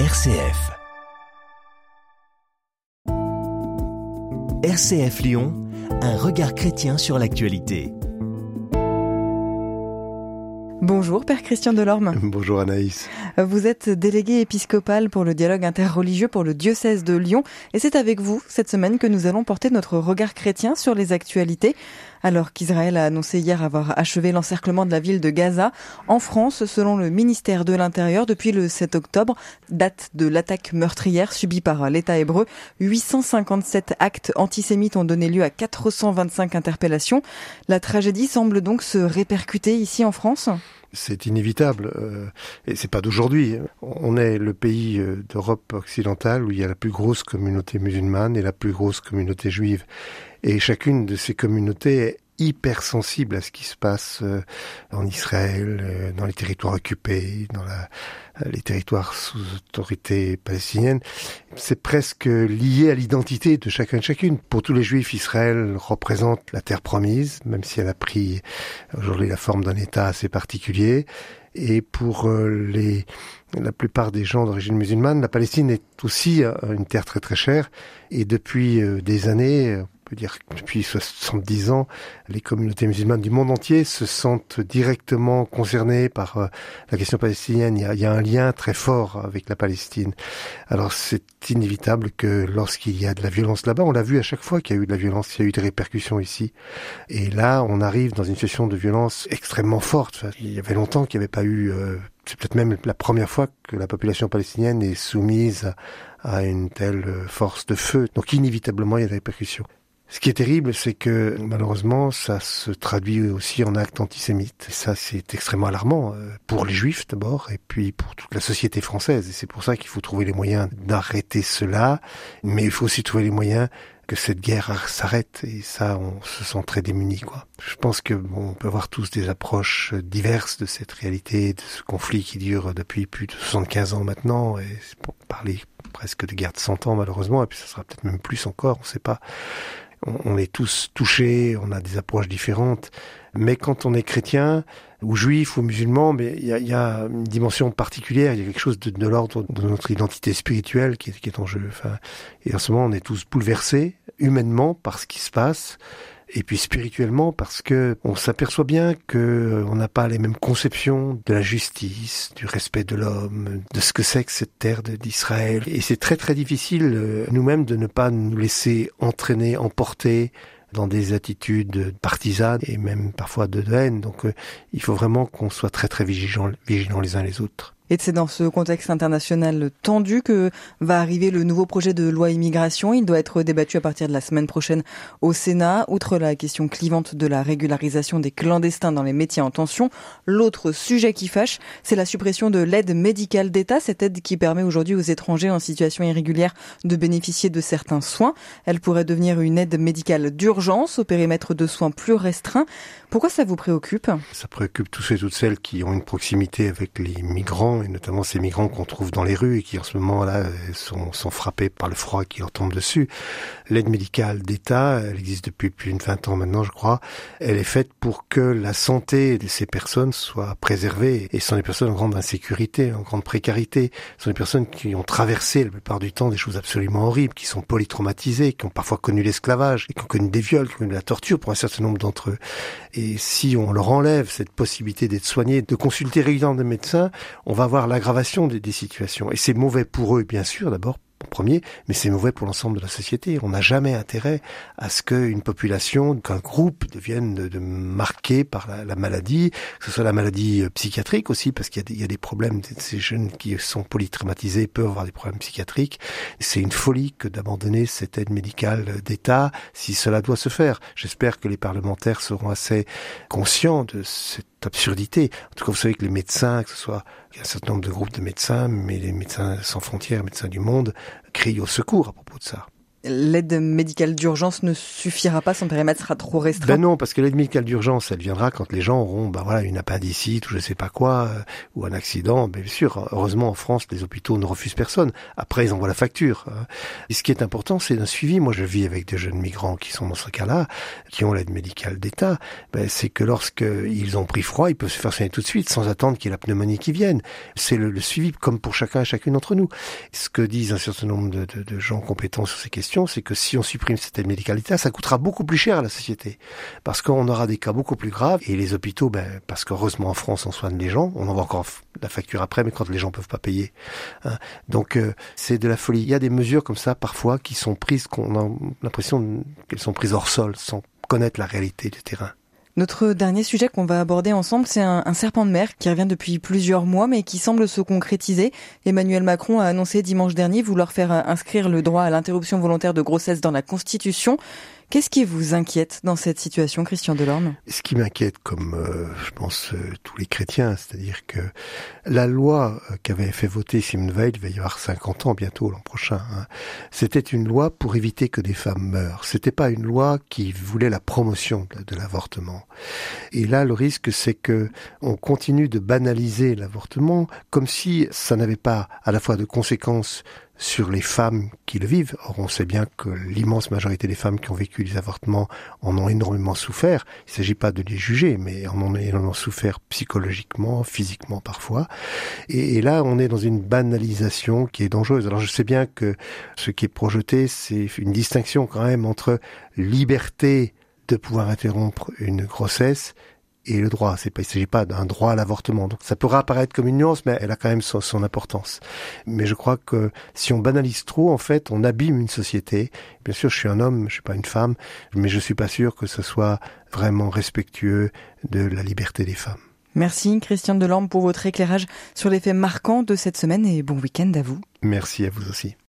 RCF. RCF Lyon, un regard chrétien sur l'actualité. Bonjour Père Christian Delorme. Bonjour Anaïs. Vous êtes délégué épiscopal pour le dialogue interreligieux pour le diocèse de Lyon et c'est avec vous cette semaine que nous allons porter notre regard chrétien sur les actualités. Alors qu'Israël a annoncé hier avoir achevé l'encerclement de la ville de Gaza, en France, selon le ministère de l'Intérieur, depuis le 7 octobre, date de l'attaque meurtrière subie par l'État hébreu, 857 actes antisémites ont donné lieu à 425 interpellations. La tragédie semble donc se répercuter ici en France c'est inévitable euh, et c'est pas d'aujourd'hui. On est le pays euh, d'Europe occidentale où il y a la plus grosse communauté musulmane et la plus grosse communauté juive. Et chacune de ces communautés hypersensible à ce qui se passe euh, en Israël, euh, dans les territoires occupés, dans la, euh, les territoires sous autorité palestinienne. C'est presque lié à l'identité de chacun et chacune. Pour tous les juifs, Israël représente la terre promise, même si elle a pris aujourd'hui la forme d'un État assez particulier. Et pour les, la plupart des gens d'origine musulmane, la Palestine est aussi une terre très très chère. Et depuis des années, peut dire depuis 70 ans, les communautés musulmanes du monde entier se sentent directement concernées par euh, la question palestinienne. Il y, a, il y, a, un lien très fort avec la Palestine. Alors c'est inévitable que lorsqu'il y a de la violence là-bas, on l'a vu à chaque fois qu'il y a eu de la violence, il y a eu des répercussions ici. Et là, on arrive dans une situation de violence extrêmement forte. il y avait longtemps qu'il n'y avait pas eu... Euh, c'est peut-être même la première fois que la population palestinienne est soumise à, à une telle euh, force de feu. Donc inévitablement, il y a des répercussions. Ce qui est terrible, c'est que malheureusement, ça se traduit aussi en actes antisémites. Et ça, c'est extrêmement alarmant euh, pour les juifs d'abord, et puis pour toute la société française. Et c'est pour ça qu'il faut trouver les moyens d'arrêter cela, mais il faut aussi trouver les moyens que cette guerre s'arrête et ça on se sent très démuni quoi. Je pense que bon, on peut avoir tous des approches diverses de cette réalité, de ce conflit qui dure depuis plus de 75 ans maintenant et pour parler presque de guerre de 100 ans malheureusement et puis ça sera peut-être même plus encore, on sait pas on, est tous touchés, on a des approches différentes. Mais quand on est chrétien, ou juif, ou musulman, mais il y a, une dimension particulière, il y a quelque chose de, l'ordre de notre identité spirituelle qui est, qui est en jeu. Enfin, et en ce moment, on est tous bouleversés, humainement, par ce qui se passe et puis spirituellement parce que on s'aperçoit bien que euh, on n'a pas les mêmes conceptions de la justice, du respect de l'homme, de ce que c'est que cette terre d'Israël. Et c'est très très difficile euh, nous-mêmes de ne pas nous laisser entraîner, emporter dans des attitudes partisanes et même parfois de haine. Donc euh, il faut vraiment qu'on soit très très vigilants, vigilants les uns les autres. Et c'est dans ce contexte international tendu que va arriver le nouveau projet de loi immigration. Il doit être débattu à partir de la semaine prochaine au Sénat. Outre la question clivante de la régularisation des clandestins dans les métiers en tension, l'autre sujet qui fâche, c'est la suppression de l'aide médicale d'État, cette aide qui permet aujourd'hui aux étrangers en situation irrégulière de bénéficier de certains soins. Elle pourrait devenir une aide médicale d'urgence au périmètre de soins plus restreint. Pourquoi ça vous préoccupe? Ça préoccupe tous et toutes celles qui ont une proximité avec les migrants et notamment ces migrants qu'on trouve dans les rues et qui en ce moment-là sont, sont frappés par le froid qui leur tombe dessus. L'aide médicale d'État, elle existe depuis plus de 20 ans maintenant, je crois. Elle est faite pour que la santé de ces personnes soit préservée. Et ce sont des personnes en grande insécurité, en grande précarité. Ce sont des personnes qui ont traversé la plupart du temps des choses absolument horribles, qui sont polytraumatisées, qui ont parfois connu l'esclavage, et qui ont connu des viols, qui ont connu la torture pour un certain nombre d'entre eux. Et si on leur enlève cette possibilité d'être soignés, de consulter régulièrement des médecins, on va avoir l'aggravation des, des situations. Et c'est mauvais pour eux, bien sûr, d'abord en premier, mais c'est mauvais pour l'ensemble de la société. On n'a jamais intérêt à ce qu'une population, qu'un groupe devienne de, de marqué par la, la, maladie, que ce soit la maladie euh, psychiatrique aussi, parce qu'il y, y, a des problèmes, ces jeunes qui sont polytraumatisés peuvent avoir des problèmes psychiatriques. C'est une folie que d'abandonner cette aide médicale d'État si cela doit se faire. J'espère que les parlementaires seront assez conscients de cette absurdité. En tout cas, vous savez que les médecins, que ce soit un certain nombre de groupes de médecins, mais les médecins sans frontières, médecins du monde, crient au secours à propos de ça. L'aide médicale d'urgence ne suffira pas, son périmètre sera trop restreint. Ben non, parce que l'aide médicale d'urgence, elle viendra quand les gens auront, ben voilà, une appendicite ou je sais pas quoi, euh, ou un accident. Bien sûr, heureusement en France, les hôpitaux ne refusent personne. Après, ils envoient la facture. Et ce qui est important, c'est un suivi. Moi, je vis avec des jeunes migrants qui sont dans ce cas-là, qui ont l'aide médicale d'État. Ben, c'est que lorsqu'ils ont pris froid, ils peuvent se faire soigner tout de suite, sans attendre qu'il y ait la pneumonie qui vienne. C'est le, suivi, comme pour chacun et chacune d'entre nous. Ce que disent un certain nombre de gens compétents sur ces questions, c'est que si on supprime cette aide ça coûtera beaucoup plus cher à la société. Parce qu'on aura des cas beaucoup plus graves. Et les hôpitaux, ben, parce qu'heureusement en France, on soigne les gens. On envoie encore la facture après, mais quand les gens peuvent pas payer. Hein. Donc, euh, c'est de la folie. Il y a des mesures comme ça, parfois, qui sont prises, qu'on a l'impression qu'elles sont prises hors sol, sans connaître la réalité du terrain. Notre dernier sujet qu'on va aborder ensemble, c'est un, serpent de mer qui revient depuis plusieurs mois, mais qui semble se concrétiser. Emmanuel Macron a annoncé dimanche dernier vouloir faire inscrire le droit à l'interruption volontaire de grossesse dans la Constitution. Qu'est-ce qui vous inquiète dans cette situation, Christian Delorme? Ce qui m'inquiète, comme euh, je pense euh, tous les chrétiens, c'est-à-dire que la loi euh, qu'avait fait voter Simone Veil, il va y avoir 50 ans bientôt l'an prochain, hein, c'était une loi pour éviter que des femmes meurent. C'était pas une loi qui voulait la promotion de, de l'avortement. Et là, le risque, c'est que on continue de banaliser l'avortement comme si ça n'avait pas à la fois de conséquences sur les femmes qui le vivent. Or, on sait bien que l'immense majorité des femmes qui ont vécu les avortements en ont énormément souffert. Il ne s'agit pas de les juger, mais en ont souffert psychologiquement, physiquement parfois. Et, là, on est dans une banalisation qui est dangereuse. Alors, je sais bien que ce qui est projeté, c'est une distinction quand même entre liberté de pouvoir interrompre une grossesse et le droit. C'est pas, il s'agit pas d'un droit à l'avortement. Donc ça pourrait apparaître comme une nuance, mais elle a quand même son, son, importance. Mais je crois que si on banalise trop, en fait, on abîme une société. Bien sûr, je suis un homme, je suis pas une femme, mais je suis pas sûr que ce soit vraiment respectueux de la liberté des femmes. Merci Christian Delorme pour votre éclairage sur les faits marquants de cette semaine et bon week-end à vous. Merci à vous aussi.